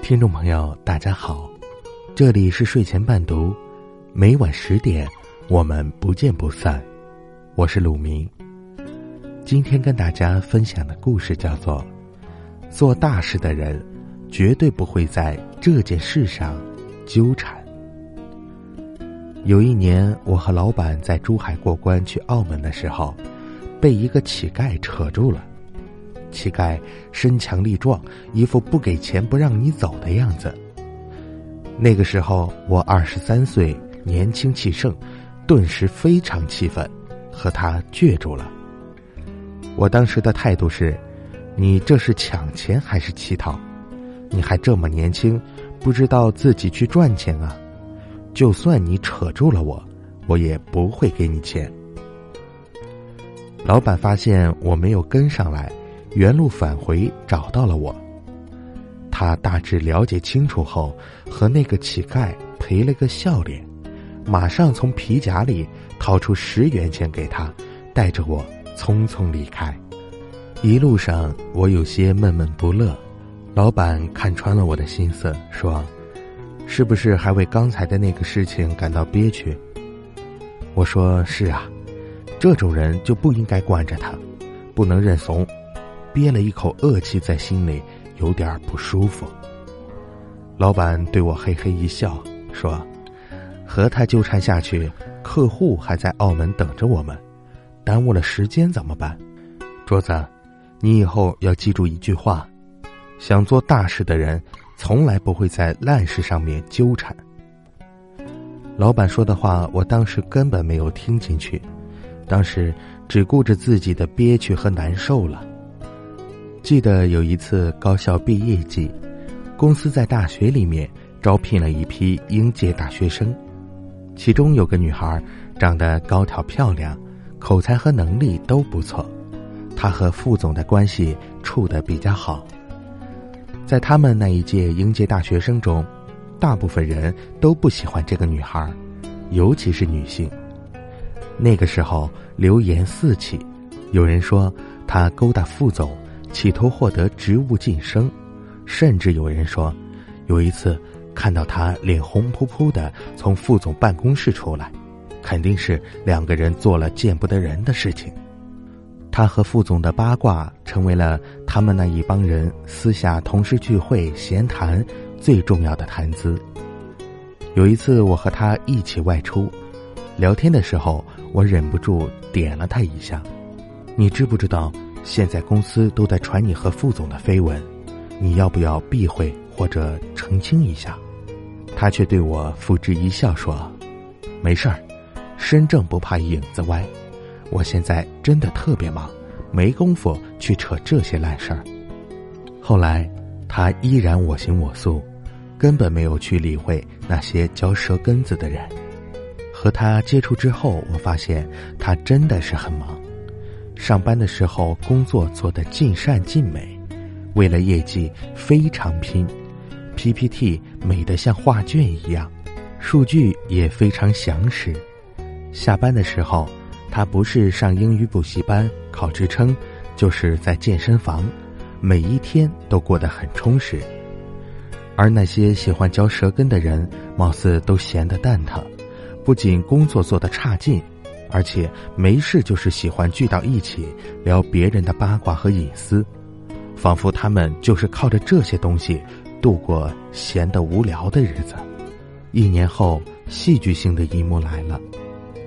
听众朋友，大家好，这里是睡前伴读，每晚十点，我们不见不散。我是鲁明。今天跟大家分享的故事叫做《做大事的人绝对不会在这件事上纠缠》。有一年，我和老板在珠海过关去澳门的时候，被一个乞丐扯住了。乞丐身强力壮，一副不给钱不让你走的样子。那个时候我二十三岁，年轻气盛，顿时非常气愤，和他倔住了。我当时的态度是：你这是抢钱还是乞讨？你还这么年轻，不知道自己去赚钱啊！就算你扯住了我，我也不会给你钱。老板发现我没有跟上来。原路返回，找到了我。他大致了解清楚后，和那个乞丐赔了个笑脸，马上从皮夹里掏出十元钱给他，带着我匆匆离开。一路上我有些闷闷不乐，老板看穿了我的心思，说：“是不是还为刚才的那个事情感到憋屈？”我说：“是啊，这种人就不应该惯着他，不能认怂。”憋了一口恶气在心里，有点不舒服。老板对我嘿嘿一笑，说：“和他纠缠下去，客户还在澳门等着我们，耽误了时间怎么办？”桌子，你以后要记住一句话：想做大事的人，从来不会在烂事上面纠缠。老板说的话，我当时根本没有听进去，当时只顾着自己的憋屈和难受了。记得有一次高校毕业季，公司在大学里面招聘了一批应届大学生，其中有个女孩长得高挑漂亮，口才和能力都不错，她和副总的关系处得比较好。在他们那一届应届大学生中，大部分人都不喜欢这个女孩，尤其是女性。那个时候流言四起，有人说他勾搭副总。企图获得职务晋升，甚至有人说，有一次看到他脸红扑扑的从副总办公室出来，肯定是两个人做了见不得人的事情。他和副总的八卦成为了他们那一帮人私下同事聚会闲谈最重要的谈资。有一次我和他一起外出，聊天的时候，我忍不住点了他一下，你知不知道？现在公司都在传你和副总的绯闻，你要不要避讳或者澄清一下？他却对我付之一笑说：“没事儿，身正不怕影子歪。我现在真的特别忙，没工夫去扯这些烂事儿。”后来，他依然我行我素，根本没有去理会那些嚼舌根子的人。和他接触之后，我发现他真的是很忙。上班的时候，工作做得尽善尽美，为了业绩非常拼，PPT 美得像画卷一样，数据也非常详实。下班的时候，他不是上英语补习班考职称，就是在健身房，每一天都过得很充实。而那些喜欢嚼舌根的人，貌似都闲得蛋疼，不仅工作做得差劲。而且没事就是喜欢聚到一起聊别人的八卦和隐私，仿佛他们就是靠着这些东西度过闲得无聊的日子。一年后，戏剧性的一幕来了：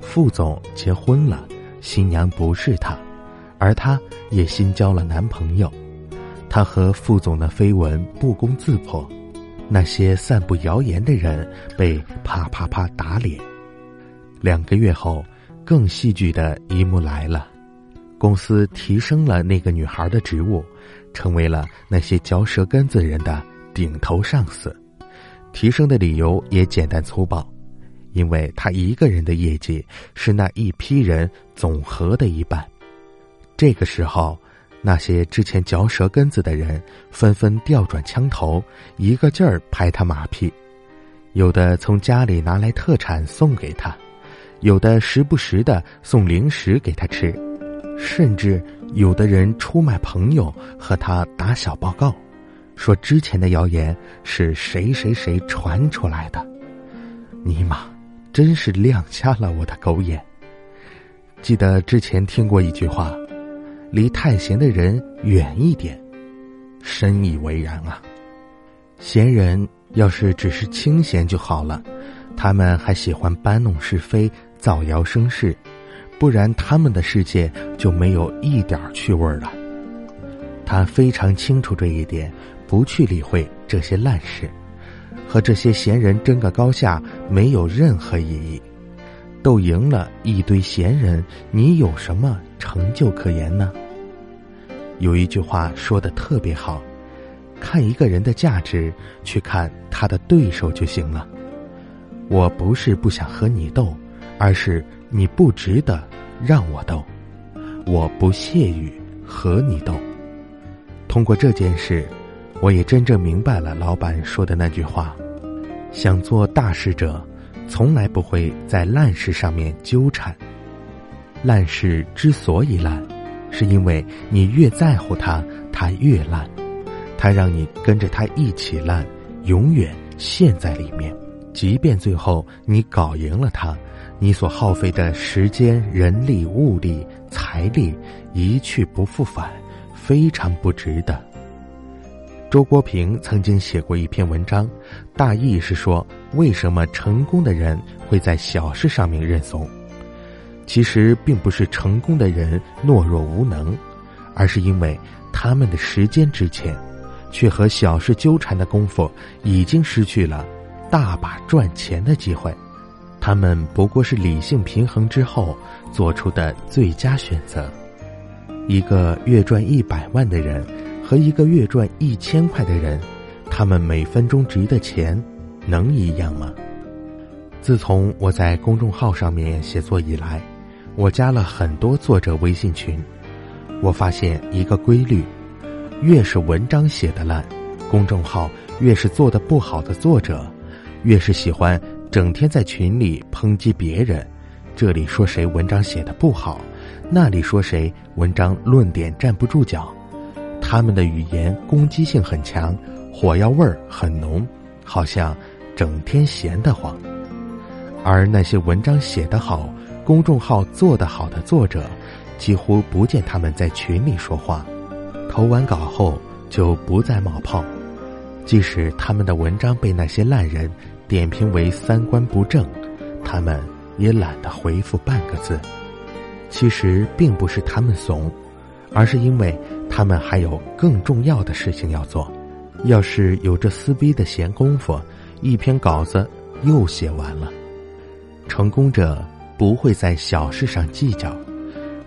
副总结婚了，新娘不是他，而他也新交了男朋友。他和副总的绯闻不攻自破，那些散布谣言的人被啪啪啪打脸。两个月后。更戏剧的一幕来了，公司提升了那个女孩的职务，成为了那些嚼舌根子人的顶头上司。提升的理由也简单粗暴，因为他一个人的业绩是那一批人总和的一半。这个时候，那些之前嚼舌根子的人纷纷调转枪头，一个劲儿拍他马屁，有的从家里拿来特产送给他。有的时不时的送零食给他吃，甚至有的人出卖朋友和他打小报告，说之前的谣言是谁谁谁传出来的。尼玛，真是亮瞎了我的狗眼！记得之前听过一句话：“离太闲的人远一点。”深以为然啊。闲人要是只是清闲就好了，他们还喜欢搬弄是非、造谣生事。不然，他们的世界就没有一点趣味了。他非常清楚这一点，不去理会这些烂事，和这些闲人争个高下没有任何意义。斗赢了一堆闲人，你有什么成就可言呢？有一句话说的特别好：看一个人的价值，去看他的对手就行了。我不是不想和你斗，而是。你不值得让我斗，我不屑于和你斗。通过这件事，我也真正明白了老板说的那句话：想做大事者，从来不会在烂事上面纠缠。烂事之所以烂，是因为你越在乎它，它越烂。它让你跟着它一起烂，永远陷在里面。即便最后你搞赢了它。你所耗费的时间、人力、物力、财力一去不复返，非常不值得。周国平曾经写过一篇文章，大意是说，为什么成功的人会在小事上面认怂？其实并不是成功的人懦弱无能，而是因为他们的时间值钱，却和小事纠缠的功夫，已经失去了大把赚钱的机会。他们不过是理性平衡之后做出的最佳选择。一个月赚一百万的人和一个月赚一千块的人，他们每分钟值的钱能一样吗？自从我在公众号上面写作以来，我加了很多作者微信群。我发现一个规律：越是文章写的烂，公众号越是做的不好的作者，越是喜欢。整天在群里抨击别人，这里说谁文章写的不好，那里说谁文章论点站不住脚，他们的语言攻击性很强，火药味儿很浓，好像整天闲得慌。而那些文章写得好、公众号做得好的作者，几乎不见他们在群里说话，投完稿后就不再冒泡，即使他们的文章被那些烂人。点评为三观不正，他们也懒得回复半个字。其实并不是他们怂，而是因为他们还有更重要的事情要做。要是有这撕逼的闲工夫，一篇稿子又写完了。成功者不会在小事上计较，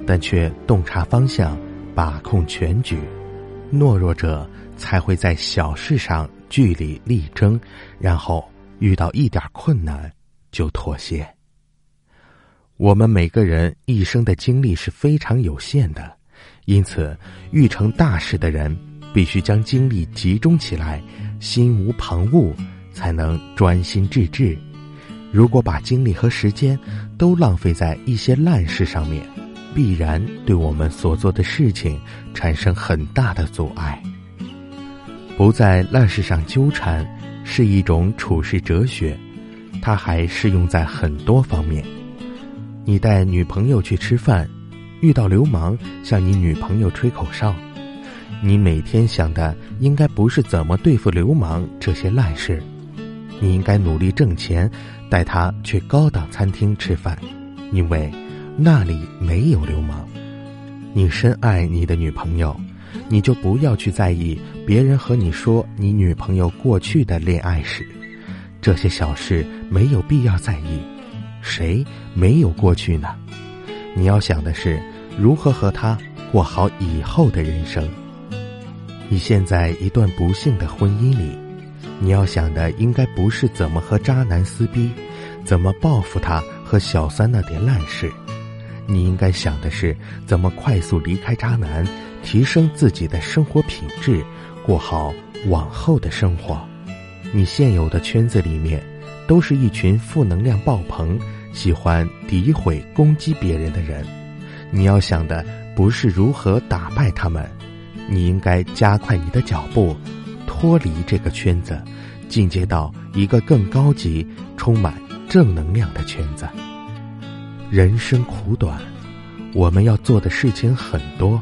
但却洞察方向，把控全局；懦弱者才会在小事上据理力争，然后。遇到一点困难就妥协。我们每个人一生的精力是非常有限的，因此欲成大事的人必须将精力集中起来，心无旁骛，才能专心致志。如果把精力和时间都浪费在一些烂事上面，必然对我们所做的事情产生很大的阻碍。不在烂事上纠缠。是一种处世哲学，它还适用在很多方面。你带女朋友去吃饭，遇到流氓向你女朋友吹口哨，你每天想的应该不是怎么对付流氓这些烂事，你应该努力挣钱，带她去高档餐厅吃饭，因为那里没有流氓。你深爱你的女朋友。你就不要去在意别人和你说你女朋友过去的恋爱史，这些小事没有必要在意。谁没有过去呢？你要想的是如何和他过好以后的人生。你现在一段不幸的婚姻里，你要想的应该不是怎么和渣男撕逼，怎么报复他和小三那点烂事，你应该想的是怎么快速离开渣男。提升自己的生活品质，过好往后的生活。你现有的圈子里面，都是一群负能量爆棚、喜欢诋毁攻击别人的人。你要想的不是如何打败他们，你应该加快你的脚步，脱离这个圈子，进阶到一个更高级、充满正能量的圈子。人生苦短，我们要做的事情很多。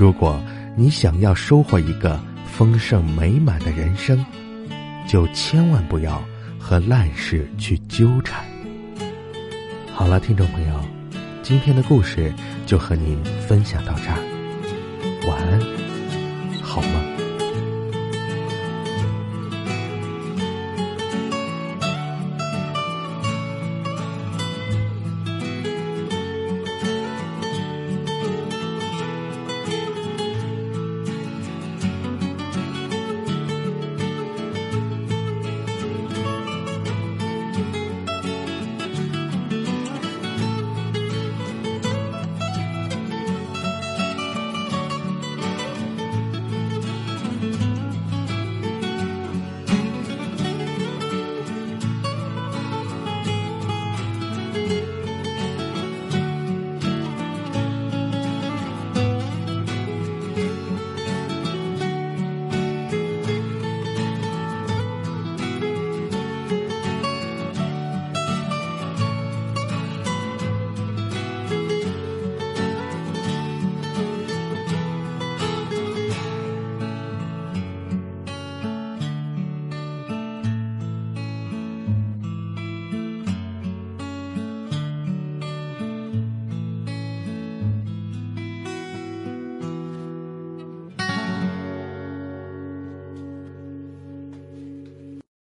如果你想要收获一个丰盛美满的人生，就千万不要和烂事去纠缠。好了，听众朋友，今天的故事就和您分享到这儿。晚安，好吗。